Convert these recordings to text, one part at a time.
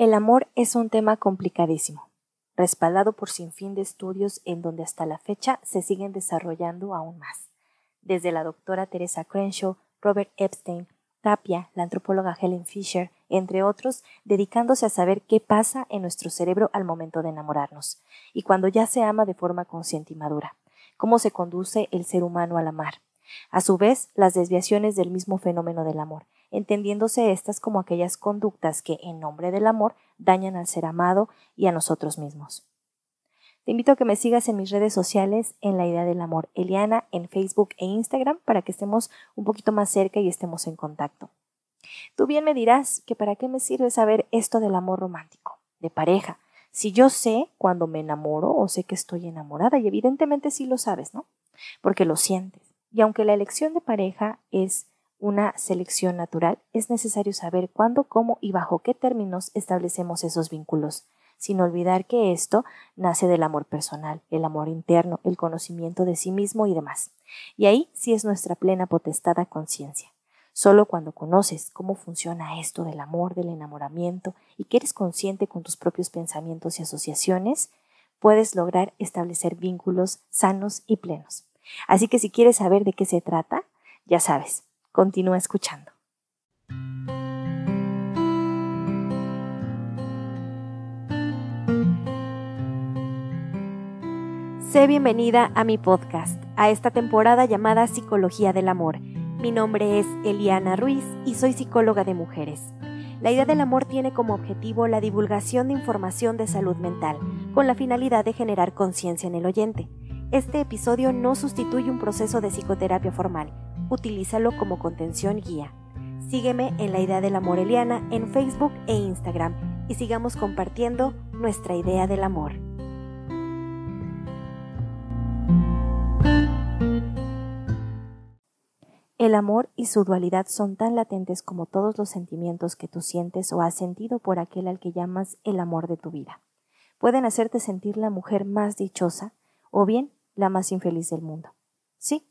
El amor es un tema complicadísimo, respaldado por sinfín de estudios en donde hasta la fecha se siguen desarrollando aún más. Desde la doctora Teresa Crenshaw, Robert Epstein, Tapia, la antropóloga Helen Fisher, entre otros, dedicándose a saber qué pasa en nuestro cerebro al momento de enamorarnos, y cuando ya se ama de forma consciente y madura, cómo se conduce el ser humano al amar. A su vez, las desviaciones del mismo fenómeno del amor, entendiéndose estas como aquellas conductas que, en nombre del amor, dañan al ser amado y a nosotros mismos. Te invito a que me sigas en mis redes sociales en la idea del amor, Eliana, en Facebook e Instagram, para que estemos un poquito más cerca y estemos en contacto. Tú bien me dirás que para qué me sirve saber esto del amor romántico, de pareja, si yo sé cuando me enamoro o sé que estoy enamorada, y evidentemente sí lo sabes, ¿no? Porque lo sientes. Y aunque la elección de pareja es una selección natural, es necesario saber cuándo, cómo y bajo qué términos establecemos esos vínculos, sin olvidar que esto nace del amor personal, el amor interno, el conocimiento de sí mismo y demás. Y ahí sí es nuestra plena potestad a conciencia. Solo cuando conoces cómo funciona esto del amor, del enamoramiento y que eres consciente con tus propios pensamientos y asociaciones, puedes lograr establecer vínculos sanos y plenos. Así que si quieres saber de qué se trata, ya sabes, Continúa escuchando. Sé bienvenida a mi podcast, a esta temporada llamada Psicología del Amor. Mi nombre es Eliana Ruiz y soy psicóloga de mujeres. La idea del amor tiene como objetivo la divulgación de información de salud mental, con la finalidad de generar conciencia en el oyente. Este episodio no sustituye un proceso de psicoterapia formal, utilízalo como contención guía. Sígueme en la idea de la Moreliana en Facebook e Instagram y sigamos compartiendo nuestra idea del amor. El amor y su dualidad son tan latentes como todos los sentimientos que tú sientes o has sentido por aquel al que llamas el amor de tu vida. Pueden hacerte sentir la mujer más dichosa o bien la más infeliz del mundo. Sí,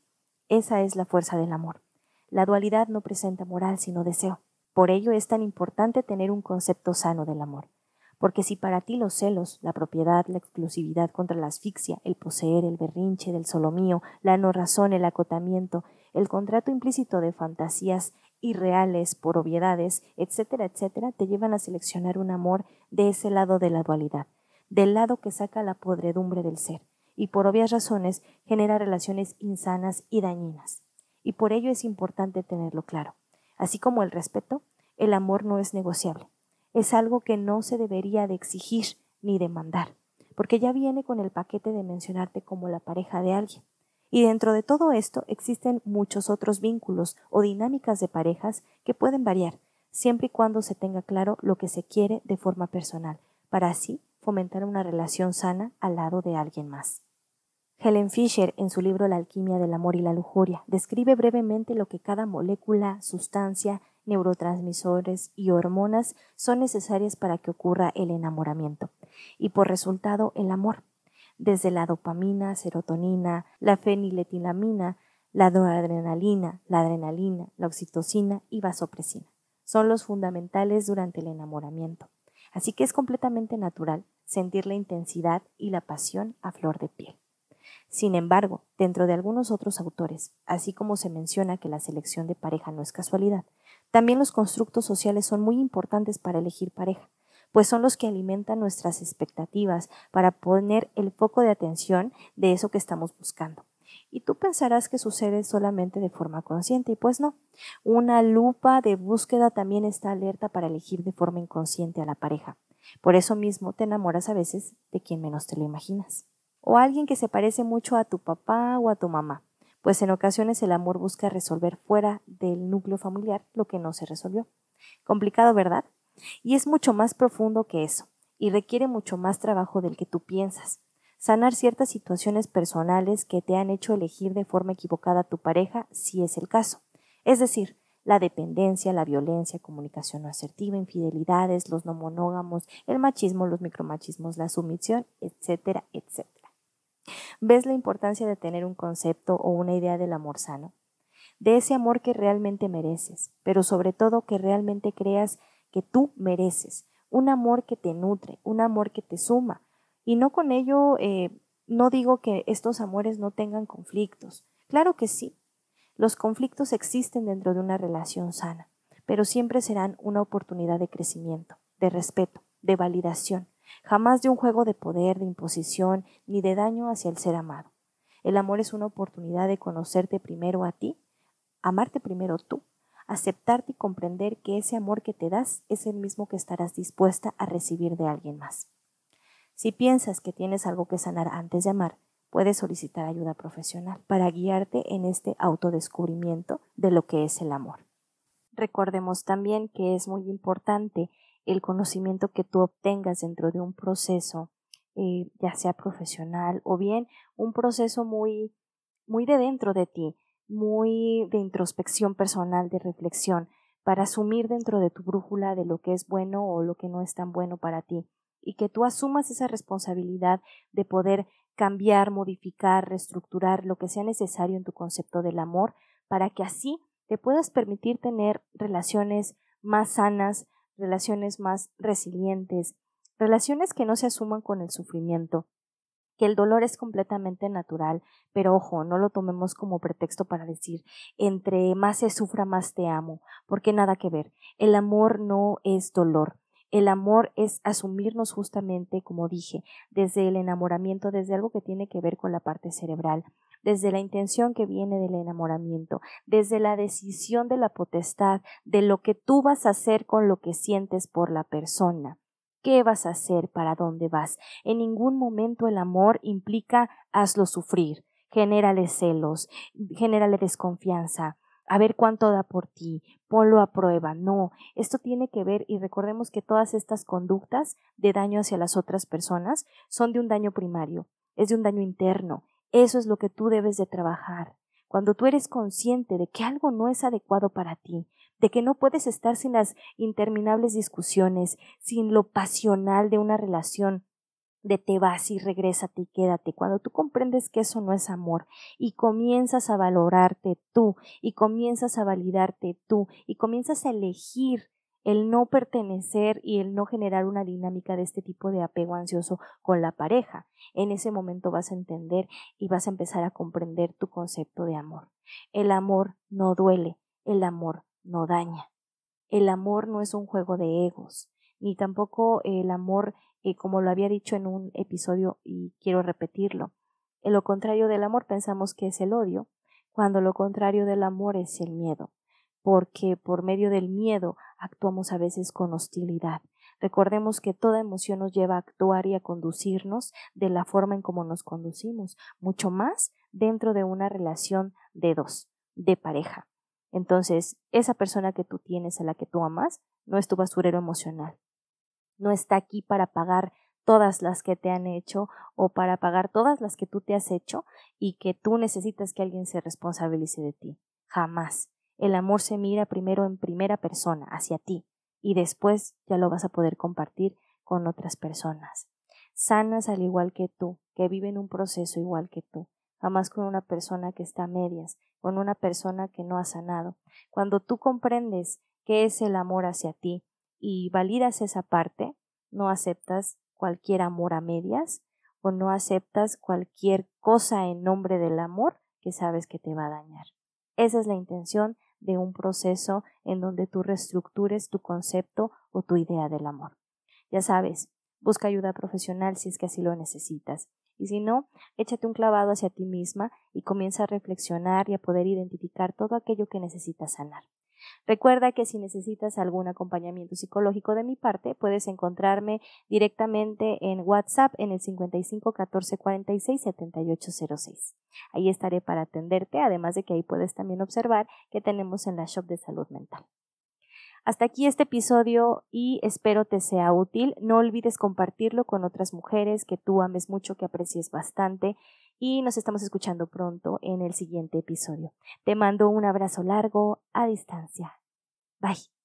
esa es la fuerza del amor. La dualidad no presenta moral sino deseo. Por ello es tan importante tener un concepto sano del amor. Porque si para ti los celos, la propiedad, la exclusividad contra la asfixia, el poseer, el berrinche del solo mío, la no razón, el acotamiento, el contrato implícito de fantasías irreales por obviedades, etcétera, etcétera, te llevan a seleccionar un amor de ese lado de la dualidad, del lado que saca la podredumbre del ser, y por obvias razones genera relaciones insanas y dañinas. Y por ello es importante tenerlo claro. Así como el respeto, el amor no es negociable. Es algo que no se debería de exigir ni demandar, porque ya viene con el paquete de mencionarte como la pareja de alguien. Y dentro de todo esto existen muchos otros vínculos o dinámicas de parejas que pueden variar, siempre y cuando se tenga claro lo que se quiere de forma personal, para así fomentar una relación sana al lado de alguien más. Helen Fisher, en su libro La alquimia del amor y la lujuria, describe brevemente lo que cada molécula, sustancia, neurotransmisores y hormonas son necesarias para que ocurra el enamoramiento y por resultado el amor, desde la dopamina, serotonina, la feniletilamina, la adrenalina, la adrenalina, la oxitocina y vasopresina. Son los fundamentales durante el enamoramiento. Así que es completamente natural sentir la intensidad y la pasión a flor de piel. Sin embargo, dentro de algunos otros autores, así como se menciona que la selección de pareja no es casualidad, también los constructos sociales son muy importantes para elegir pareja, pues son los que alimentan nuestras expectativas para poner el foco de atención de eso que estamos buscando. Y tú pensarás que sucede solamente de forma consciente, y pues no. Una lupa de búsqueda también está alerta para elegir de forma inconsciente a la pareja. Por eso mismo te enamoras a veces de quien menos te lo imaginas o alguien que se parece mucho a tu papá o a tu mamá, pues en ocasiones el amor busca resolver fuera del núcleo familiar lo que no se resolvió. Complicado, ¿verdad? Y es mucho más profundo que eso, y requiere mucho más trabajo del que tú piensas. Sanar ciertas situaciones personales que te han hecho elegir de forma equivocada a tu pareja, si es el caso. Es decir, la dependencia, la violencia, comunicación no asertiva, infidelidades, los no monógamos, el machismo, los micromachismos, la sumisión, etcétera, etcétera. ¿Ves la importancia de tener un concepto o una idea del amor sano? De ese amor que realmente mereces, pero sobre todo que realmente creas que tú mereces, un amor que te nutre, un amor que te suma. Y no con ello, eh, no digo que estos amores no tengan conflictos. Claro que sí. Los conflictos existen dentro de una relación sana, pero siempre serán una oportunidad de crecimiento, de respeto, de validación, jamás de un juego de poder, de imposición, ni de daño hacia el ser amado. El amor es una oportunidad de conocerte primero a ti, amarte primero tú, aceptarte y comprender que ese amor que te das es el mismo que estarás dispuesta a recibir de alguien más. Si piensas que tienes algo que sanar antes de amar, puedes solicitar ayuda profesional para guiarte en este autodescubrimiento de lo que es el amor. Recordemos también que es muy importante el conocimiento que tú obtengas dentro de un proceso, eh, ya sea profesional o bien un proceso muy, muy de dentro de ti, muy de introspección personal, de reflexión, para asumir dentro de tu brújula de lo que es bueno o lo que no es tan bueno para ti, y que tú asumas esa responsabilidad de poder cambiar, modificar, reestructurar lo que sea necesario en tu concepto del amor, para que así te puedas permitir tener relaciones más sanas, relaciones más resilientes, relaciones que no se asuman con el sufrimiento, que el dolor es completamente natural, pero ojo, no lo tomemos como pretexto para decir entre más se sufra más te amo, porque nada que ver. El amor no es dolor. El amor es asumirnos justamente, como dije, desde el enamoramiento, desde algo que tiene que ver con la parte cerebral, desde la intención que viene del enamoramiento, desde la decisión de la potestad, de lo que tú vas a hacer con lo que sientes por la persona. ¿Qué vas a hacer? ¿Para dónde vas? En ningún momento el amor implica hazlo sufrir, genérale celos, genérale desconfianza, a ver cuánto da por ti, ponlo a prueba. No, esto tiene que ver y recordemos que todas estas conductas de daño hacia las otras personas son de un daño primario, es de un daño interno. Eso es lo que tú debes de trabajar. Cuando tú eres consciente de que algo no es adecuado para ti, de que no puedes estar sin las interminables discusiones, sin lo pasional de una relación, de te vas y regrésate y quédate. Cuando tú comprendes que eso no es amor y comienzas a valorarte tú y comienzas a validarte tú y comienzas a elegir el no pertenecer y el no generar una dinámica de este tipo de apego ansioso con la pareja. En ese momento vas a entender y vas a empezar a comprender tu concepto de amor. El amor no duele, el amor no daña. El amor no es un juego de egos, ni tampoco el amor, eh, como lo había dicho en un episodio y quiero repetirlo. En lo contrario del amor pensamos que es el odio, cuando lo contrario del amor es el miedo, porque por medio del miedo actuamos a veces con hostilidad. Recordemos que toda emoción nos lleva a actuar y a conducirnos de la forma en como nos conducimos, mucho más dentro de una relación de dos, de pareja. Entonces, esa persona que tú tienes, a la que tú amas, no es tu basurero emocional. No está aquí para pagar todas las que te han hecho o para pagar todas las que tú te has hecho y que tú necesitas que alguien se responsabilice de ti. Jamás. El amor se mira primero en primera persona, hacia ti, y después ya lo vas a poder compartir con otras personas. Sanas al igual que tú, que viven un proceso igual que tú, jamás con una persona que está a medias, con una persona que no ha sanado. Cuando tú comprendes qué es el amor hacia ti y validas esa parte, no aceptas cualquier amor a medias o no aceptas cualquier cosa en nombre del amor que sabes que te va a dañar. Esa es la intención de un proceso en donde tú reestructures tu concepto o tu idea del amor. Ya sabes, busca ayuda profesional si es que así lo necesitas. Y si no, échate un clavado hacia ti misma y comienza a reflexionar y a poder identificar todo aquello que necesitas sanar. Recuerda que si necesitas algún acompañamiento psicológico de mi parte, puedes encontrarme directamente en WhatsApp en el 55 14 46 78 06. Ahí estaré para atenderte, además de que ahí puedes también observar que tenemos en la shop de salud mental. Hasta aquí este episodio y espero te sea útil. No olvides compartirlo con otras mujeres que tú ames mucho, que aprecies bastante y nos estamos escuchando pronto en el siguiente episodio. Te mando un abrazo largo a distancia. Bye.